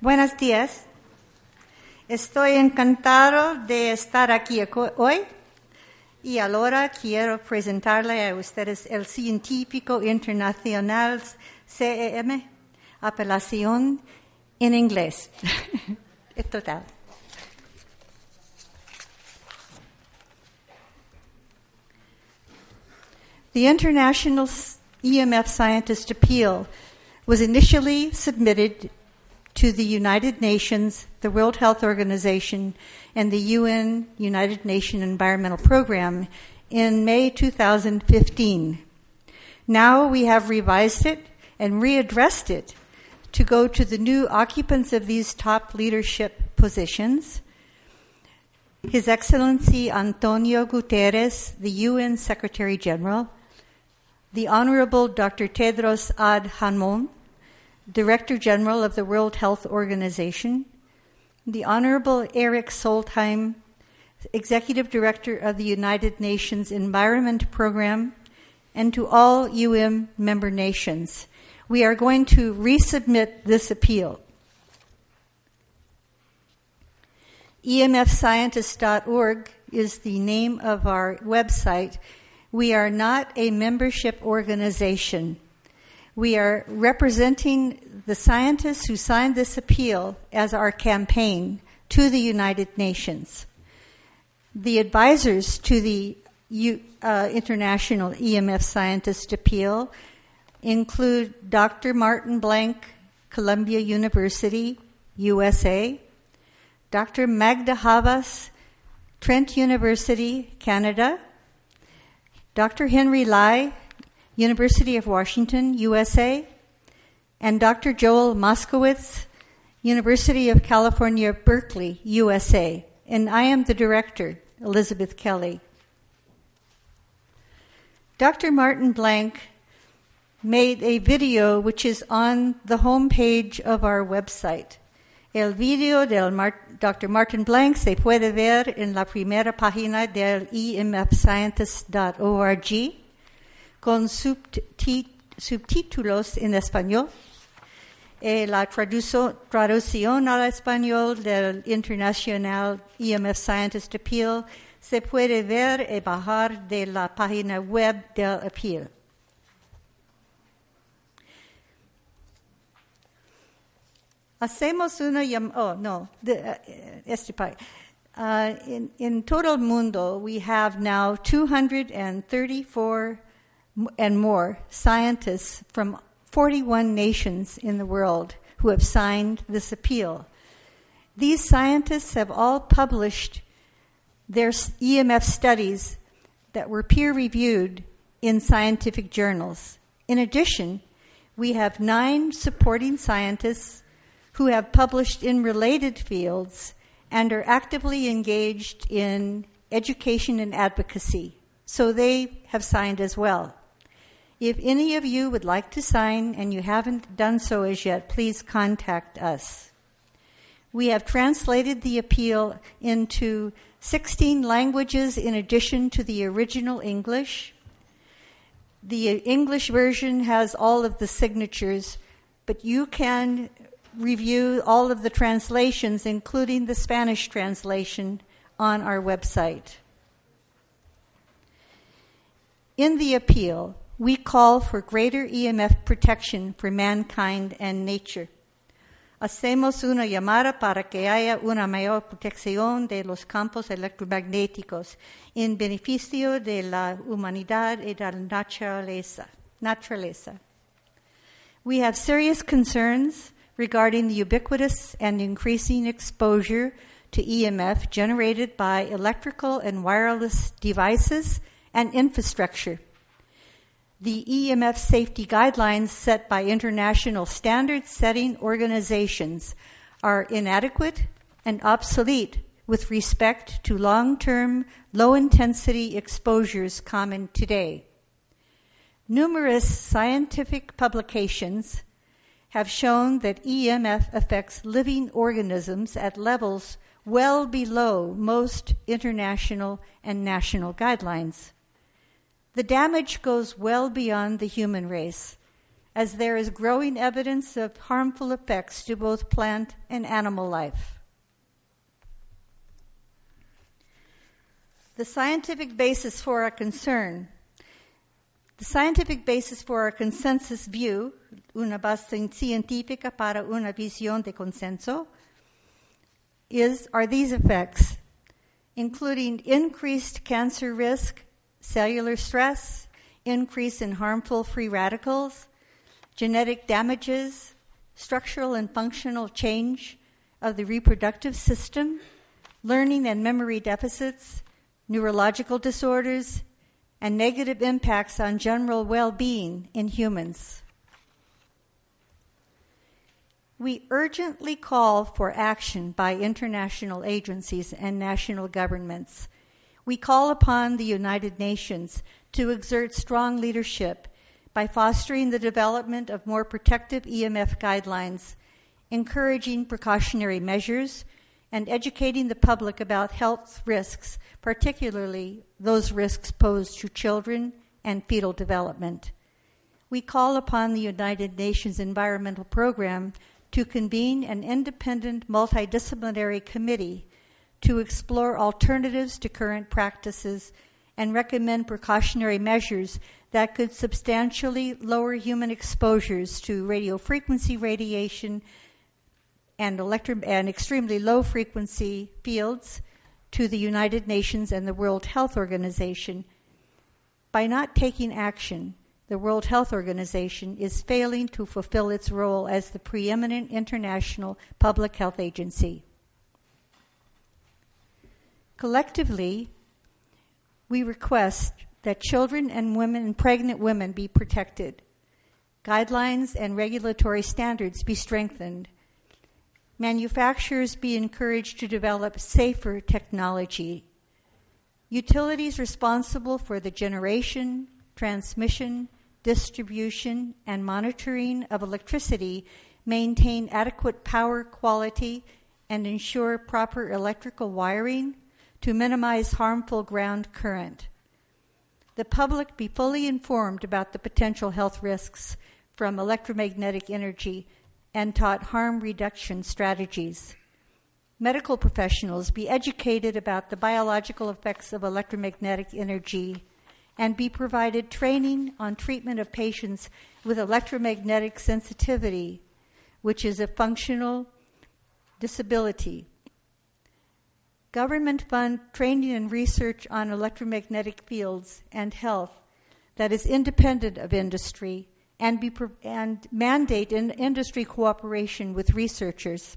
Buenos días. Estoy encantado de estar aquí hoy y ahora quiero presentarle a ustedes el científico internacional CEM, apelación en inglés. Total. The International EMF Scientist Appeal was initially submitted to the United Nations, the World Health Organization, and the UN United Nations Environmental Program in May 2015. Now we have revised it and readdressed it to go to the new occupants of these top leadership positions. His Excellency Antonio Guterres, the UN Secretary General, the Honorable Dr. Tedros Adhanom, Director General of the World Health Organization, the Honorable Erik Solheim, Executive Director of the United Nations Environment Program, and to all UN member nations. We are going to resubmit this appeal. EMFscientist.org is the name of our website. We are not a membership organization. We are representing the scientists who signed this appeal as our campaign to the United Nations. The advisors to the uh, International EMF Scientist Appeal include Dr. Martin Blank, Columbia University, USA, Dr. Magda Havas, Trent University, Canada, Dr. Henry Lai, University of Washington, USA, and Dr. Joel Moskowitz, University of California, Berkeley, USA. And I am the director, Elizabeth Kelly. Dr. Martin Blank made a video which is on the homepage of our website. El video del Dr. Martin Blank se puede ver en la primera página del emfscientist.org con subtítulos en español. Eh, la traducción al español del International EMF Scientist Appeal se puede ver y bajar de la página web del appeal. Hacemos una llamada, oh no, de, uh, este uh, in, in total mundo, we have now 234 and more scientists from 41 nations in the world who have signed this appeal. These scientists have all published their EMF studies that were peer reviewed in scientific journals. In addition, we have nine supporting scientists who have published in related fields and are actively engaged in education and advocacy. So they have signed as well. If any of you would like to sign and you haven't done so as yet, please contact us. We have translated the appeal into 16 languages in addition to the original English. The English version has all of the signatures, but you can review all of the translations, including the Spanish translation, on our website. In the appeal, we call for greater EMF protection for mankind and nature. Hacemos una llamada para que haya una mayor protección de los campos electromagnéticos en beneficio de la humanidad y de la naturaleza. naturaleza. We have serious concerns regarding the ubiquitous and increasing exposure to EMF generated by electrical and wireless devices and infrastructure the EMF safety guidelines set by international standard setting organizations are inadequate and obsolete with respect to long term, low intensity exposures common today. Numerous scientific publications have shown that EMF affects living organisms at levels well below most international and national guidelines. The damage goes well beyond the human race, as there is growing evidence of harmful effects to both plant and animal life. The scientific basis for our concern. The scientific basis for our consensus view, una base científica para una visión de consenso, is are these effects, including increased cancer risk, cellular stress, increase in harmful free radicals, genetic damages, structural and functional change of the reproductive system, learning and memory deficits, neurological disorders, and negative impacts on general well being in humans. We urgently call for action by international agencies and national governments. We call upon the United Nations to exert strong leadership by fostering the development of more protective EMF guidelines, encouraging precautionary measures, and educating the public about health risks, particularly those risks posed to children and fetal development. We call upon the United Nations Environmental Program to convene an independent multidisciplinary committee to explore alternatives to current practices and recommend precautionary measures that could substantially lower human exposures to radio frequency radiation and, electro- and extremely low frequency fields to the United Nations and the World Health Organization. By not taking action, the World Health Organization is failing to fulfill its role as the preeminent international public health agency. Collectively, we request that children and women and pregnant women be protected, guidelines and regulatory standards be strengthened, manufacturers be encouraged to develop safer technology, utilities responsible for the generation, transmission, distribution, and monitoring of electricity maintain adequate power quality and ensure proper electrical wiring to minimize harmful ground current. The public be fully informed about the potential health risks from electromagnetic energy and taught harm reduction strategies. Medical professionals be educated about the biological effects of electromagnetic energy and be provided training on treatment of patients with electromagnetic sensitivity, which is a functional disability. Government fund training and research on electromagnetic fields and health that is independent of industry and, be, and mandate in industry cooperation with researchers.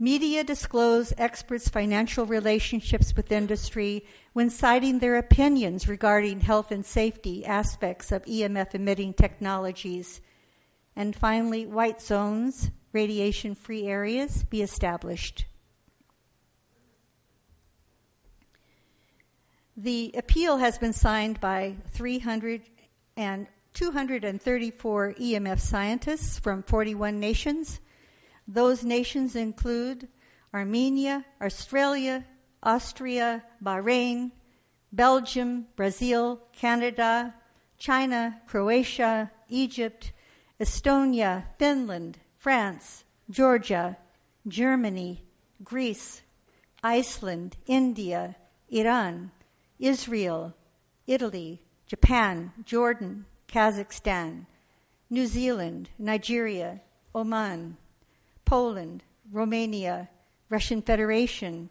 Media disclose experts' financial relationships with industry when citing their opinions regarding health and safety aspects of EMF emitting technologies. And finally, white zones, radiation free areas, be established. The appeal has been signed by 300 and 234 EMF scientists from 41 nations. Those nations include Armenia, Australia, Austria, Bahrain, Belgium, Brazil, Canada, China, Croatia, Egypt, Estonia, Finland, France, Georgia, Germany, Greece, Iceland, India, Iran, Israel, Italy, Japan, Jordan, Kazakhstan, New Zealand, Nigeria, Oman, Poland, Romania, Russian Federation,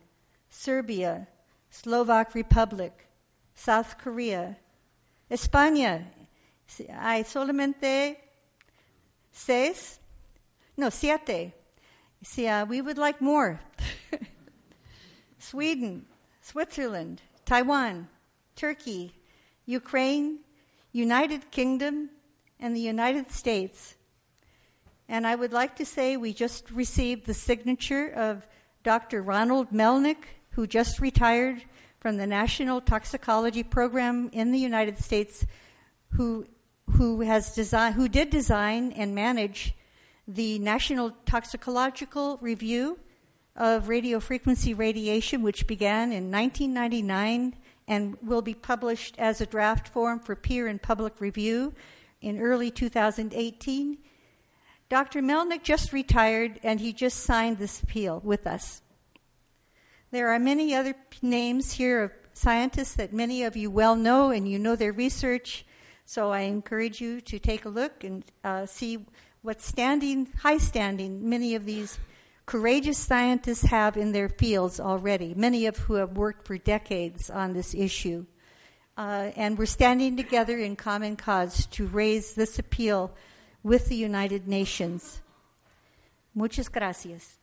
Serbia, Slovak Republic, South Korea, España. Hay solamente seis, no, siete. See, uh, we would like more. Sweden, Switzerland, Taiwan, Turkey, Ukraine, United Kingdom, and the United States. And I would like to say we just received the signature of Dr. Ronald Melnick, who just retired from the National Toxicology Program in the United States, who who has design who did design and manage the National Toxicological Review of radio frequency radiation, which began in 1999 and will be published as a draft form for peer and public review in early 2018. Dr. Melnick just retired and he just signed this appeal with us. There are many other names here of scientists that many of you well know and you know their research, so I encourage you to take a look and uh, see what standing, high standing, many of these courageous scientists have in their fields already, many of who have worked for decades on this issue. Uh, and we're standing together in common cause to raise this appeal with the United Nations. Muchas gracias.